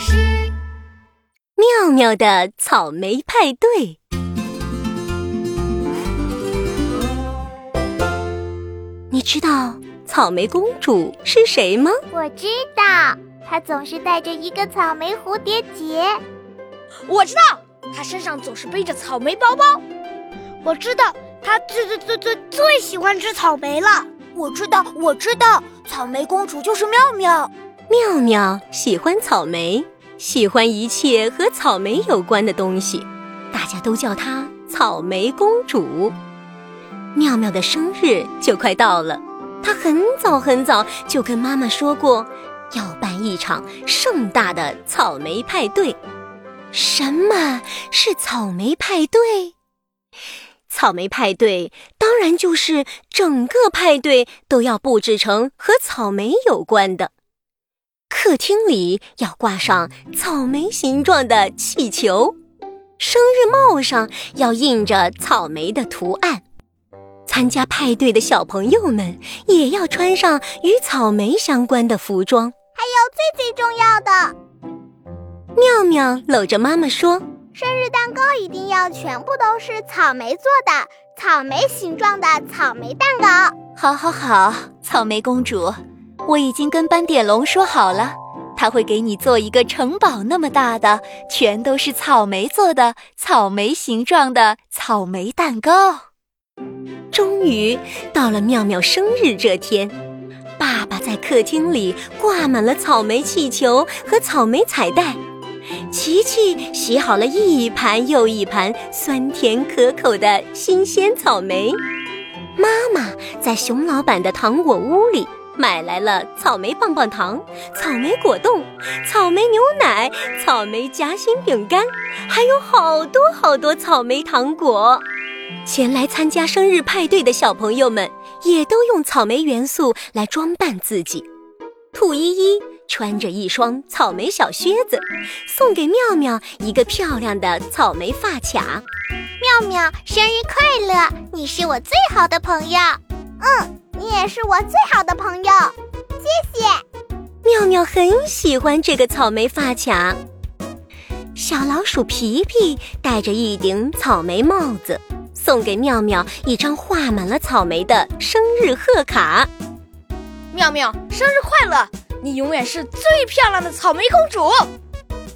师。妙妙的草莓派对。你知道草莓公主是谁吗？我知道，她总是带着一个草莓蝴蝶结。我知道，她身上总是背着草莓包包。我知道，她最最最最最喜欢吃草莓了。我知道，我知道，草莓公主就是妙妙。妙妙喜欢草莓，喜欢一切和草莓有关的东西，大家都叫她草莓公主。妙妙的生日就快到了，她很早很早就跟妈妈说过，要办一场盛大的草莓派对。什么是草莓派对？草莓派对当然就是整个派对都要布置成和草莓有关的。客厅里要挂上草莓形状的气球，生日帽上要印着草莓的图案。参加派对的小朋友们也要穿上与草莓相关的服装。还有最最重要的，妙妙搂着妈妈说：“生日蛋糕一定要全部都是草莓做的，草莓形状的草莓蛋糕。”好，好，好，草莓公主，我已经跟斑点龙说好了，他会给你做一个城堡那么大的，全都是草莓做的，草莓形状的草莓蛋糕。终于到了妙妙生日这天，爸爸在客厅里挂满了草莓气球和草莓彩带，琪琪洗好了一盘又一盘酸甜可口的新鲜草莓，妈妈在熊老板的糖果屋里买来了草莓棒棒糖、草莓果冻、草莓牛奶、草莓夹心饼干，还有好多好多草莓糖果。前来参加生日派对的小朋友们也都用草莓元素来装扮自己。兔依依穿着一双草莓小靴子，送给妙妙一个漂亮的草莓发卡。妙妙，生日快乐！你是我最好的朋友。嗯，也是我最好的朋友。谢谢。妙妙很喜欢这个草莓发卡。小老鼠皮皮戴着一顶草莓帽子。送给妙妙一张画满了草莓的生日贺卡。妙妙，生日快乐！你永远是最漂亮的草莓公主。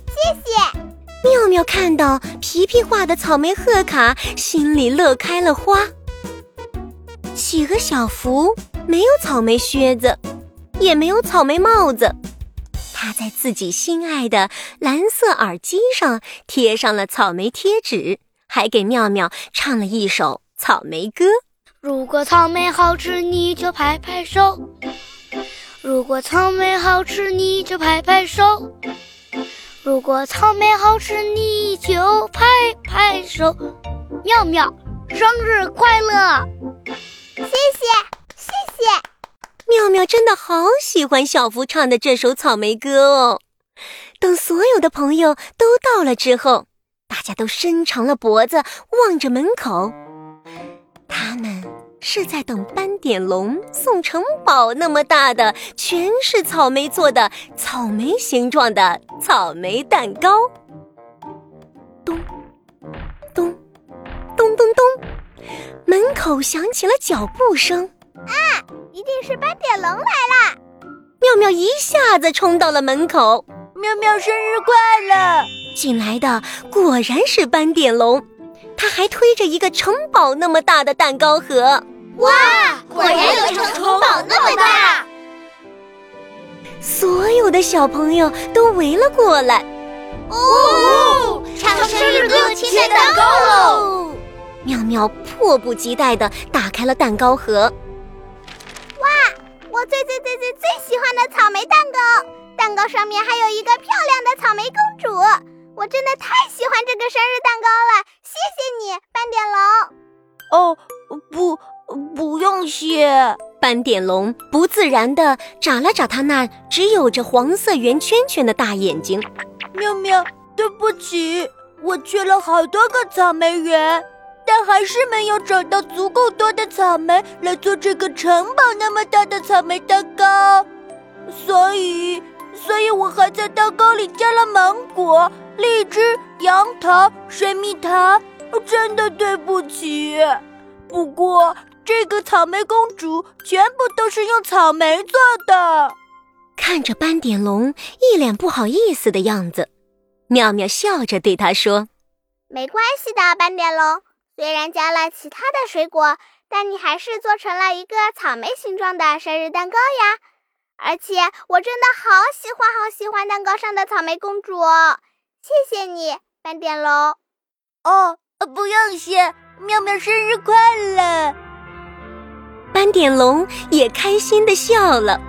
谢谢。妙妙看到皮皮画的草莓贺卡，心里乐开了花。企鹅小福没有草莓靴子，也没有草莓帽子，他在自己心爱的蓝色耳机上贴上了草莓贴纸。还给妙妙唱了一首草莓歌。如果草莓好吃，你就拍拍手；如果草莓好吃，你就拍拍手；如果草莓好吃，你就拍拍手。妙妙，生日快乐！妙妙真的好喜欢小福唱的这首草莓歌哦。等所有的朋友都到了之后。大家都伸长了脖子望着门口，他们是在等斑点龙送城堡那么大的、全是草莓做的、草莓形状的草莓蛋糕。咚咚咚咚咚，门口响起了脚步声。啊，一定是斑点龙来了！妙妙一下子冲到了门口。妙妙生日快乐！进来的果然是斑点龙，他还推着一个城堡那么大的蛋糕盒。哇，果然有城城堡那么大！所有的小朋友都围了过来。哦，唱生日歌，切蛋糕喽！妙妙迫不及待地打开了蛋糕盒。最最最最最喜欢的草莓蛋糕，蛋糕上面还有一个漂亮的草莓公主。我真的太喜欢这个生日蛋糕了，谢谢你，斑点龙。哦，不，不用谢。斑点龙不自然地眨了眨他那只有着黄色圆圈圈的大眼睛。喵喵，对不起，我缺了好多个草莓园，但还是没有找到足够多的草莓来做这个城堡那么大的草莓蛋糕，所以。所以以我还在蛋糕里加了芒果、荔枝、杨桃、水蜜桃。真的对不起。不过这个草莓公主全部都是用草莓做的。看着斑点龙一脸不好意思的样子，妙妙笑着对他说：“没关系的，斑点龙。虽然加了其他的水果，但你还是做成了一个草莓形状的生日蛋糕呀。而且我真的好喜欢好喜欢蛋糕上的草莓公主哦。谢谢你，斑点龙。哦，不用谢。妙妙生日快乐！斑点龙也开心的笑了。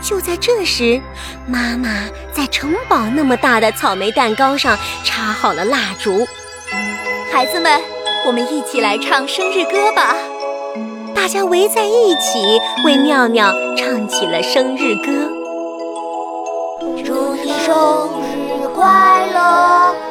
就在这时，妈妈在城堡那么大的草莓蛋糕上插好了蜡烛。孩子们，我们一起来唱生日歌吧！大家围在一起，为妙妙唱起了生日歌。祝你生日快乐！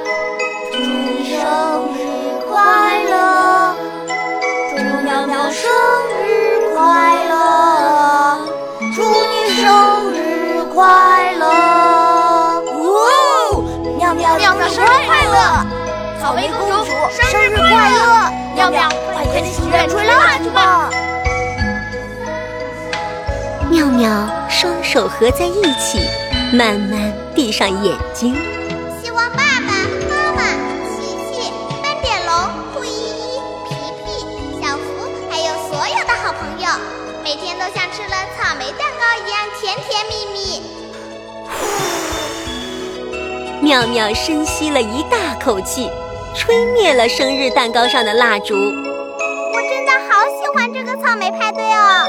妙妙，快点许愿吹蜡烛吧！妙妙双手合在一起，慢慢闭上眼睛。希望爸爸妈妈、琪琪、斑点龙、兔依依、皮皮、小福，还有所有的好朋友，每天都像吃了草莓蛋糕一样甜甜蜜蜜。妙妙深吸了一大口气，吹灭了生日蛋糕上的蜡烛。我真的好喜欢这个草莓派对哦！